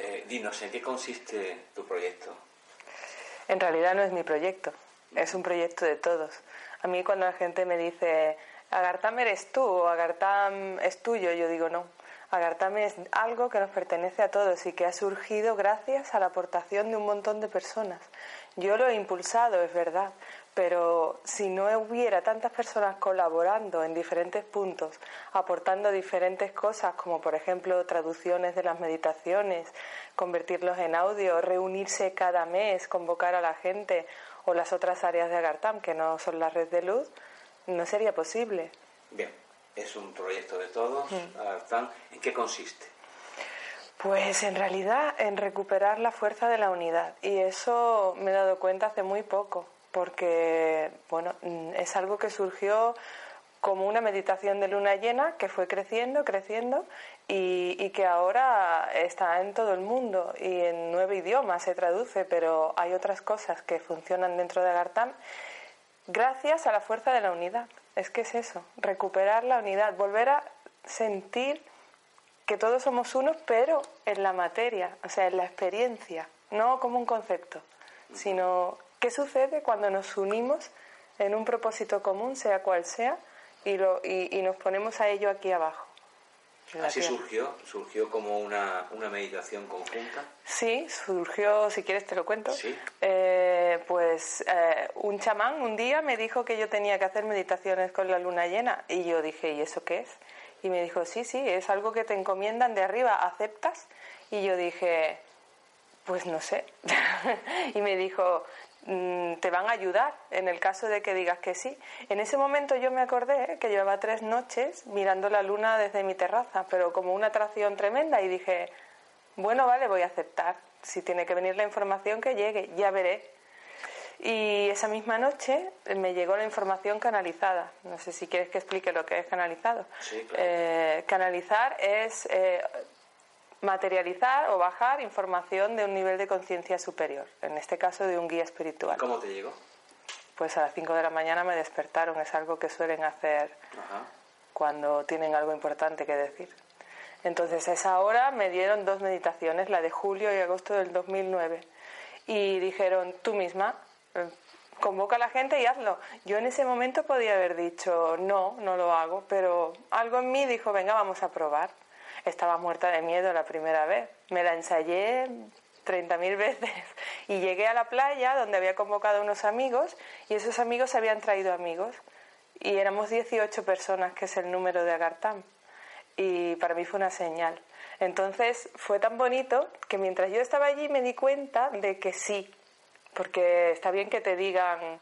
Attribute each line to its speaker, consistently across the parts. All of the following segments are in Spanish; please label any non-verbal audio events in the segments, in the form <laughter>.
Speaker 1: Eh, dinos, ¿en qué consiste tu proyecto?
Speaker 2: En realidad no es mi proyecto, es un proyecto de todos. A mí cuando la gente me dice, Agartam eres tú o Agartam es tuyo, yo digo no. Agartam es algo que nos pertenece a todos y que ha surgido gracias a la aportación de un montón de personas. Yo lo he impulsado, es verdad, pero si no hubiera tantas personas colaborando en diferentes puntos, aportando diferentes cosas, como por ejemplo traducciones de las meditaciones, convertirlos en audio, reunirse cada mes, convocar a la gente o las otras áreas de Agartam, que no son la red de luz, no sería posible.
Speaker 1: Bien, es un proyecto de todos, Agartam. ¿En qué consiste?
Speaker 2: Pues en realidad en recuperar la fuerza de la unidad. Y eso me he dado cuenta hace muy poco, porque bueno, es algo que surgió como una meditación de luna llena que fue creciendo, creciendo y, que ahora está en todo el mundo y en nueve idiomas se traduce, pero hay otras cosas que funcionan dentro de Agartam gracias a la fuerza de la unidad. Es que es eso, recuperar la unidad, volver a sentir que todos somos unos, pero en la materia, o sea, en la experiencia, no como un concepto, sino qué sucede cuando nos unimos en un propósito común, sea cual sea, y, lo, y, nos ponemos a ello aquí abajo.
Speaker 1: Así surgió, surgió como una, una, meditación conjunta.
Speaker 2: Sí, surgió, si quieres te lo cuento.
Speaker 1: Sí.
Speaker 2: Eh, pues eh, un chamán un día me dijo que yo tenía que hacer meditaciones con la luna llena y yo dije, ¿y eso qué es? Y me dijo, sí, sí, es algo que te encomiendan de arriba, ¿aceptas? Y yo dije, pues no sé. <laughs> y me dijo, te van a ayudar en el caso de que digas que sí. En ese momento yo me acordé que llevaba tres noches mirando la luna desde mi terraza, pero como una atracción tremenda y dije, bueno, vale, voy a aceptar. Si tiene que venir la información que llegue, ya veré. Y esa misma noche me llegó la información canalizada. No sé si quieres que explique lo que es canalizado.
Speaker 1: Eh,
Speaker 2: canalizar es eh, materializar o bajar información de un nivel de conciencia superior, en este caso de un guía espiritual.
Speaker 1: ¿Cómo te llegó?
Speaker 2: Pues a las 5 de la mañana me despertaron, es algo que suelen hacer cuando tienen algo importante que decir. Entonces a esa hora me dieron dos meditaciones, la de julio y agosto del 2009, y dijeron, tú misma, eh, convoca a la gente y hazlo. Yo en ese momento podía haber dicho, no, no lo hago, pero algo en mí dijo, venga, vamos a probar. Estaba muerta de miedo la primera vez. Me la ensayé 30.000 veces y llegué a la playa donde había convocado unos amigos y esos amigos habían traído amigos y éramos 18 personas, que es el número de Agartam. Y para mí fue una señal. Entonces fue tan bonito que mientras yo estaba allí me di cuenta de que sí, porque está bien que te digan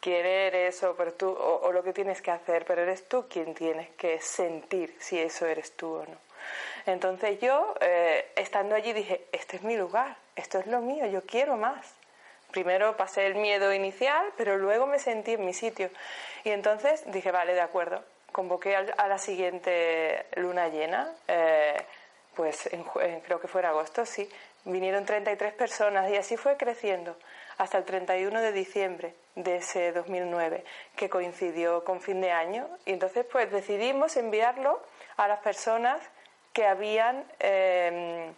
Speaker 2: quién eres o, o lo que tienes que hacer, pero eres tú quien tienes que sentir si eso eres tú o no. Entonces yo, eh, estando allí, dije, este es mi lugar, esto es lo mío, yo quiero más. Primero pasé el miedo inicial, pero luego me sentí en mi sitio. Y entonces dije, vale, de acuerdo. Convoqué a la siguiente luna llena, eh, pues creo que fue en agosto, sí. Vinieron 33 personas y así fue creciendo hasta el 31 de diciembre de ese 2009, que coincidió con fin de año. Y entonces pues decidimos enviarlo a las personas que habían, em,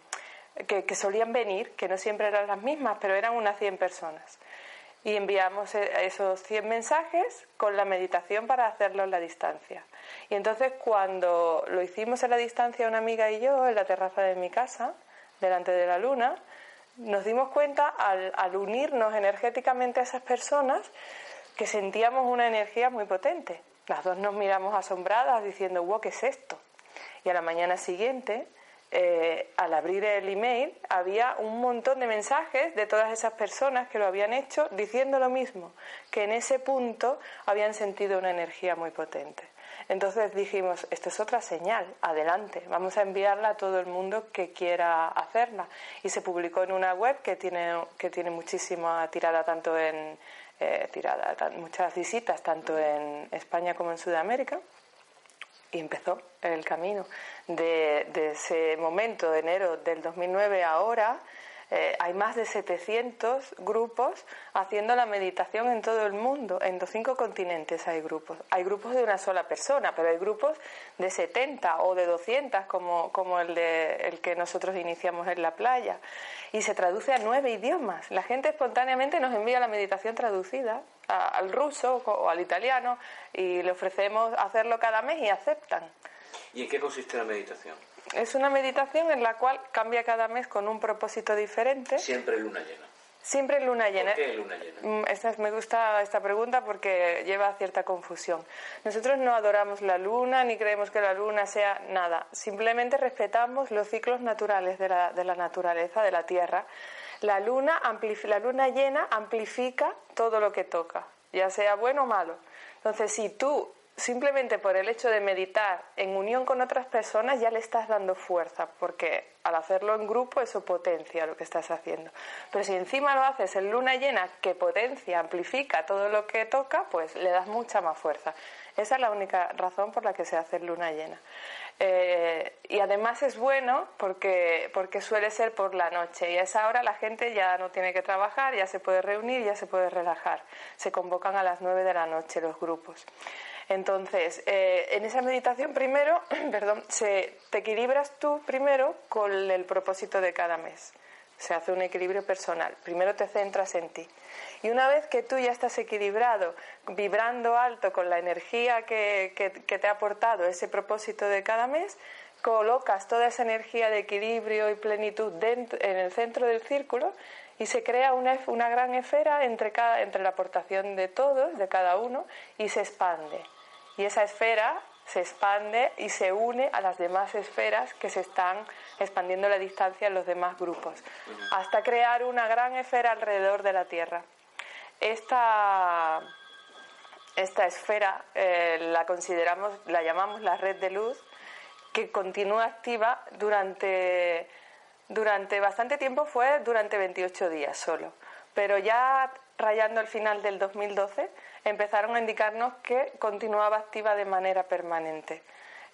Speaker 2: que, solían venir, que no siempre eran las mismas, pero eran unas 100 personas. Y enviamos e, esos 100 mensajes con la meditación para hacerlo en la distancia. Y entonces cuando lo hicimos en la distancia una amiga y yo, en la terraza de mi casa, delante de la luna, nos dimos cuenta al, al unirnos energéticamente a esas personas que sentíamos una energía muy potente. Las dos nos miramos asombradas diciendo, wow, ¿qué es esto? Y a la mañana siguiente, eh, al abrir el email, había un montón de mensajes de todas esas personas que lo habían hecho diciendo lo mismo, que en ese punto habían sentido una energía muy potente. Entonces dijimos, esto es otra señal, adelante, vamos a enviarla a todo el mundo que quiera hacerla. Y se publicó en una web que tiene, que tiene muchísima tirada, tanto en eh, tirada, muchas visitas, tanto en España como en Sudamérica y empezó el camino. De, ese momento de enero del 2009 a ahora, Eh, hay más de 700 grupos haciendo la meditación en todo el mundo. En los cinco continentes hay grupos. Hay grupos de una sola persona, pero hay grupos de 70 o de 200 como, como el, de, el que nosotros iniciamos en la playa. Y se traduce a nueve idiomas. La gente espontáneamente nos envía la meditación traducida al ruso o al italiano y le ofrecemos hacerlo cada mes y aceptan.
Speaker 1: ¿Y en qué consiste la meditación?
Speaker 2: Es una meditación en la cual cambia cada mes con un propósito diferente.
Speaker 1: Siempre luna llena.
Speaker 2: Siempre luna llena.
Speaker 1: ¿Por qué luna llena? Mm,
Speaker 2: esta, me gusta esta pregunta porque lleva cierta confusión. Nosotros no adoramos la luna ni creemos que la luna sea nada. Simplemente respetamos los ciclos naturales de la, de la naturaleza, de la Tierra. La luna, la luna llena amplifica todo lo que toca, ya sea bueno o malo. Entonces, si tú simplemente por el hecho de meditar en unión con otras personas ya le estás dando fuerza, porque al hacerlo en grupo eso potencia lo que estás haciendo. Pero si encima lo haces en luna llena que potencia, amplifica todo lo que toca, pues le das mucha más fuerza. Esa es la única razón por la que se hace luna llena. Eh, y además es bueno porque, porque suele ser por la noche y a esa hora la gente ya no tiene que trabajar, ya se puede reunir, ya se puede relajar. Se convocan a las nueve de la noche los grupos. Entonces, eh, en esa meditación primero, <clears throat> perdón, se, te equilibras tú primero con el propósito de cada mes. Se hace un equilibrio personal. Primero te centras en ti. Y una vez que tú ya estás equilibrado, vibrando alto con la energía que, que te ha aportado ese propósito de cada mes, colocas toda esa energía de equilibrio y plenitud dentro, en el centro del círculo y se crea una, una gran esfera entre, cada, entre la aportación de todos, de cada uno, y se expande y esa esfera se expande y se une a las demás esferas que se están expandiendo la distancia en los demás grupos, hasta crear una gran esfera alrededor de la Tierra. Esta, esta esfera eh, la consideramos, la llamamos la red de luz, que continúa activa durante, durante bastante tiempo, fue durante 28 días solo, pero ya rayando el final del 2012 empezaron a indicarnos que continuaba activa de manera permanente.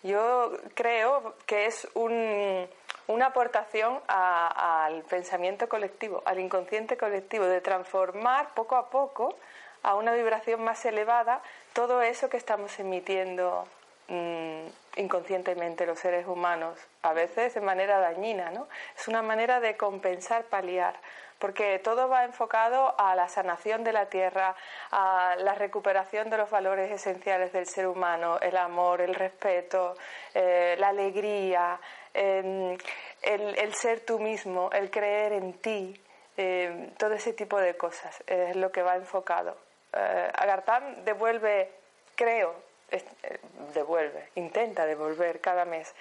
Speaker 2: Yo creo que es una aportación al pensamiento colectivo, al inconsciente colectivo, de transformar poco a poco a una vibración más elevada todo eso que estamos emitiendo mm, inconscientemente los seres humanos, a veces de manera dañina, ¿no? Es una manera de compensar, paliar porque todo va enfocado a la sanación de la tierra, a la recuperación de los valores esenciales del ser humano, el amor, el respeto, eh, la alegría, em, el, ser tú mismo, el creer en ti, em, todo ese tipo de cosas es lo que va enfocado. Eh, Agartán devuelve, creo, eh, devuelve, intenta devolver cada mes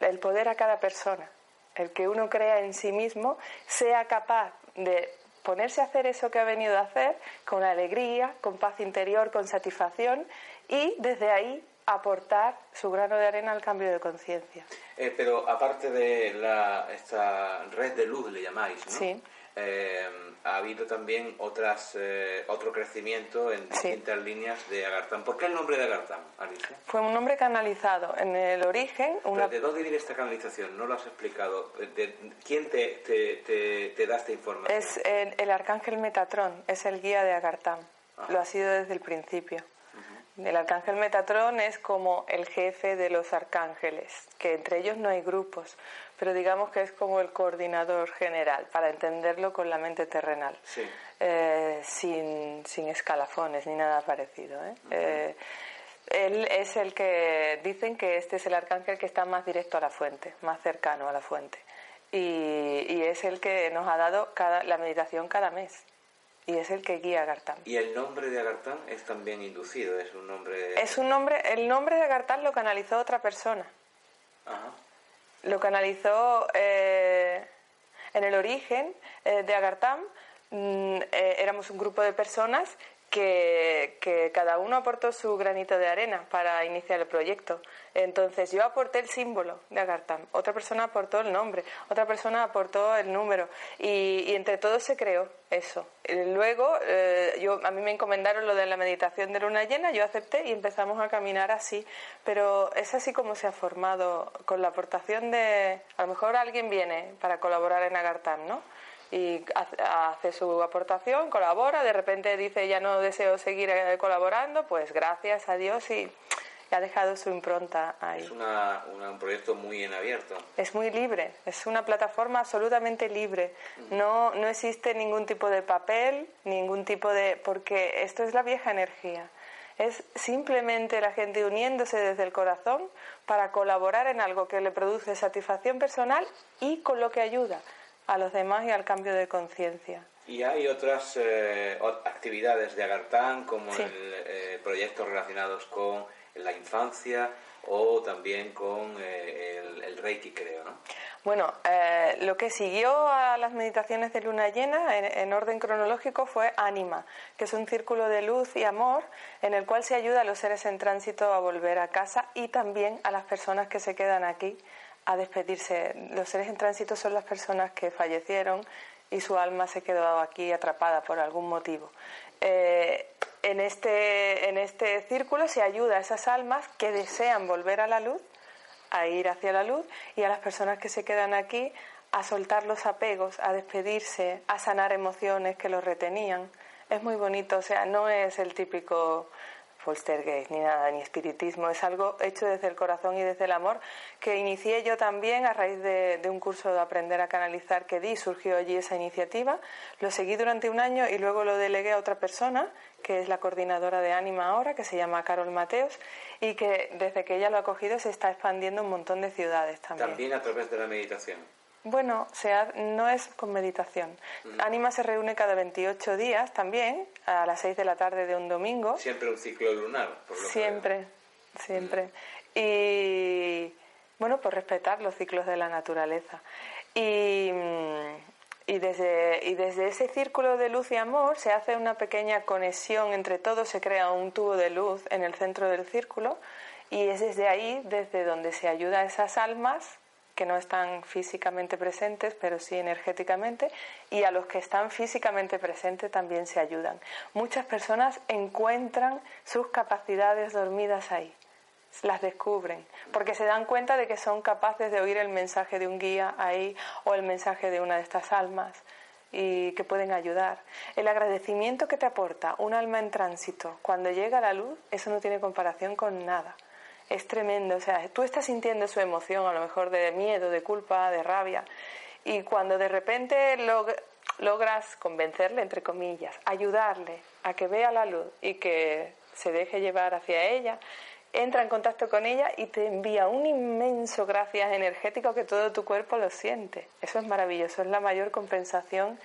Speaker 2: el poder a cada persona el que uno crea en sí mismo, sea capaz de ponerse a hacer eso que ha venido a hacer con alegría, con paz interior, con satisfacción y desde ahí aportar su grano de arena al cambio de conciencia.
Speaker 1: Eh, pero aparte de la, esta red de luz, le llamáis, ¿no?
Speaker 2: Sí.
Speaker 1: Eh, ha habido también otras, eh, otro crecimiento en distintas líneas de Agartán. ¿Por qué el nombre de Agartán, Alicia?
Speaker 2: Fue un nombre canalizado. En el origen...
Speaker 1: ¿De dónde viene esta canalización? No lo has explicado. ¿Quién te, te, te, da esta información?
Speaker 2: Es el, arcángel Metatrón, es el guía de Agartán. Lo ha sido desde el principio. El arcángel Metatrón es como el jefe de los arcángeles, que entre ellos no hay grupos, pero digamos que es como el coordinador general, para entenderlo con la mente terrenal, eh, sin, sin, escalafones ni nada parecido. ¿eh? Eh, él es el que dicen que este es el arcángel que está más directo a la fuente, más cercano a la fuente. Y, y es el que nos ha dado cada, la meditación cada mes y es el que guía a Agartán.
Speaker 1: ¿Y el nombre de Agartán es también inducido? ¿Es un nombre...?
Speaker 2: Es un nombre... El nombre de Agartán lo canalizó otra persona. Ajá. Lo canalizó eh, en el origen eh, de Agartán. Mm, eh, éramos un grupo de personas que, que, cada uno aportó su granito de arena para iniciar el proyecto. Entonces yo aporté el símbolo de Agartam, otra persona aportó el nombre, otra persona aportó el número y, entre todos se creó eso. Luego eh, yo, a mí me encomendaron lo de la meditación de luna llena, yo acepté y empezamos a caminar así, pero es así como se ha formado con la aportación de, a lo mejor alguien viene para colaborar en Agartam, ¿no? Y hace su aportación, colabora, de repente dice ya no deseo seguir eh, colaborando, pues gracias a Dios y ha dejado su impronta ahí.
Speaker 1: Es un proyecto muy en abierto.
Speaker 2: Es muy libre, es una plataforma absolutamente libre. No, no existe ningún tipo de papel, ningún tipo de... porque esto es la vieja energía. Es simplemente la gente uniéndose desde el corazón para colaborar en algo que le produce satisfacción personal y con lo que ayuda a los demás y al cambio de conciencia.
Speaker 1: Y hay otras eh, actividades de Agartán, como el, eh, proyectos relacionados con la infancia o también con eh, el, Reiki, creo, ¿no?
Speaker 2: Bueno, lo que siguió a las meditaciones de luna llena en, orden cronológico fue Anima, que es un círculo de luz y amor en el cual se ayuda a los seres en tránsito a volver a casa y también a las personas que se quedan aquí a despedirse. Los seres en tránsito son las personas que fallecieron y su alma se quedó aquí atrapada por algún motivo. Eh, en, este, en este círculo se ayuda a esas almas que desean volver a la luz, a ir hacia la luz, y a las personas que se quedan aquí a soltar los apegos, a despedirse, a sanar emociones que los retenían. Es muy bonito, o sea, no es el típico poltergeist ni nada, ni espiritismo, es algo hecho desde el corazón y desde el amor que inicié yo también a raíz de, un curso de aprender a canalizar que di, surgió allí esa iniciativa, lo seguí durante un año y luego lo delegué a otra persona que es la coordinadora de Ánima ahora, que se llama Carol Mateos, y que desde que ella lo ha cogido se está expandiendo un montón de ciudades también.
Speaker 1: También a través de la meditación.
Speaker 2: Bueno, no es con meditación. Anima se reúne cada 28 días también, a las 6 de la tarde de un domingo.
Speaker 1: Siempre un ciclo lunar, por lo
Speaker 2: Siempre, siempre. Y bueno, por respetar los ciclos de la naturaleza. Y, y, desde, y desde ese círculo de luz y amor se hace una pequeña conexión entre todos, se crea un tubo de luz en el centro del círculo y es desde ahí, desde donde se ayuda a esas almas que no están físicamente presentes, pero sí energéticamente, y a los que están físicamente presentes también se ayudan. Muchas personas encuentran sus capacidades dormidas ahí, las descubren, porque se dan cuenta de que son capaces de oír el mensaje de un guía ahí o el mensaje de una de estas almas y que pueden ayudar. El agradecimiento que te aporta un alma en tránsito cuando llega a la luz, eso no tiene comparación con nada es tremendo. O sea, tú estás sintiendo su emoción, a lo mejor de miedo, de culpa, de rabia, y cuando de repente logras convencerle, entre comillas, ayudarle a que vea la luz y que se deje llevar hacia ella, entra en contacto con ella y te envía un inmenso gracias energético que todo tu cuerpo lo siente. Eso es maravilloso, es la mayor compensación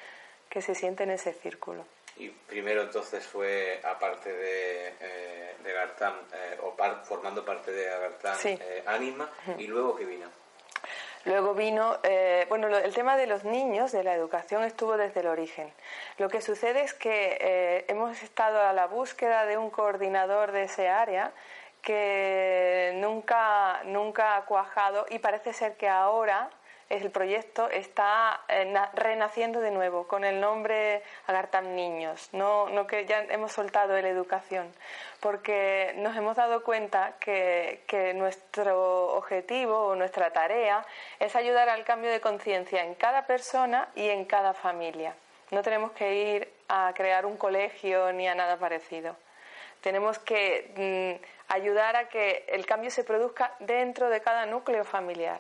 Speaker 2: que se siente en ese círculo.
Speaker 1: Y primero entonces fue, aparte de, eh, de Gartam, eh, o formando parte de Gartam, eh, Anima, y luego qué vino.
Speaker 2: Luego vino, bueno, el tema de los niños, de la educación, estuvo desde el origen. Lo que sucede es que hemos estado a la búsqueda de un coordinador de ese área que nunca, nunca ha cuajado y parece ser que ahora el proyecto está eh, renaciendo de nuevo con el nombre Agartam Niños, no, no que ya hemos soltado la educación, porque nos hemos dado cuenta que, que nuestro objetivo o nuestra tarea es ayudar al cambio de conciencia en cada persona y en cada familia. No tenemos que ir a crear un colegio ni a nada parecido. Tenemos que mm, ayudar a que el cambio se produzca dentro de cada núcleo familiar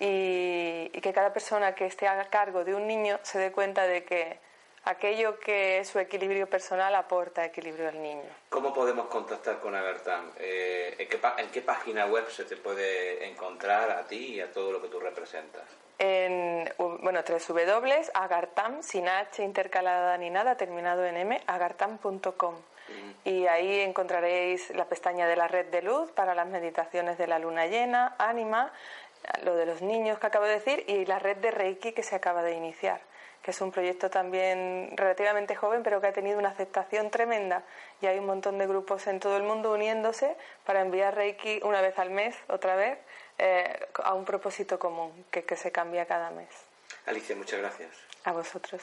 Speaker 2: y, que cada persona que esté a cargo de un niño se dé cuenta de que aquello que es su equilibrio personal aporta equilibrio al niño.
Speaker 1: ¿Cómo podemos contactar con Agartam? Eh, ¿en, qué, página web se te puede encontrar a ti y a todo lo que tú representas?
Speaker 2: En, bueno, www.agartam, sin H intercalada ni nada, terminado en M, agartam.com. Y ahí encontraréis la pestaña de la red de luz para las meditaciones de la luna llena, ánima, lo de los niños que acabo de decir y la red de Reiki que se acaba de iniciar. que es un proyecto también relativamente joven, pero que ha tenido una aceptación tremenda. Y hay un montón de grupos en todo el mundo uniéndose para enviar Reiki una vez al mes, otra vez, eh, a un propósito común, que, que se cambia cada mes.
Speaker 1: Alicia, muchas gracias.
Speaker 2: A vosotros.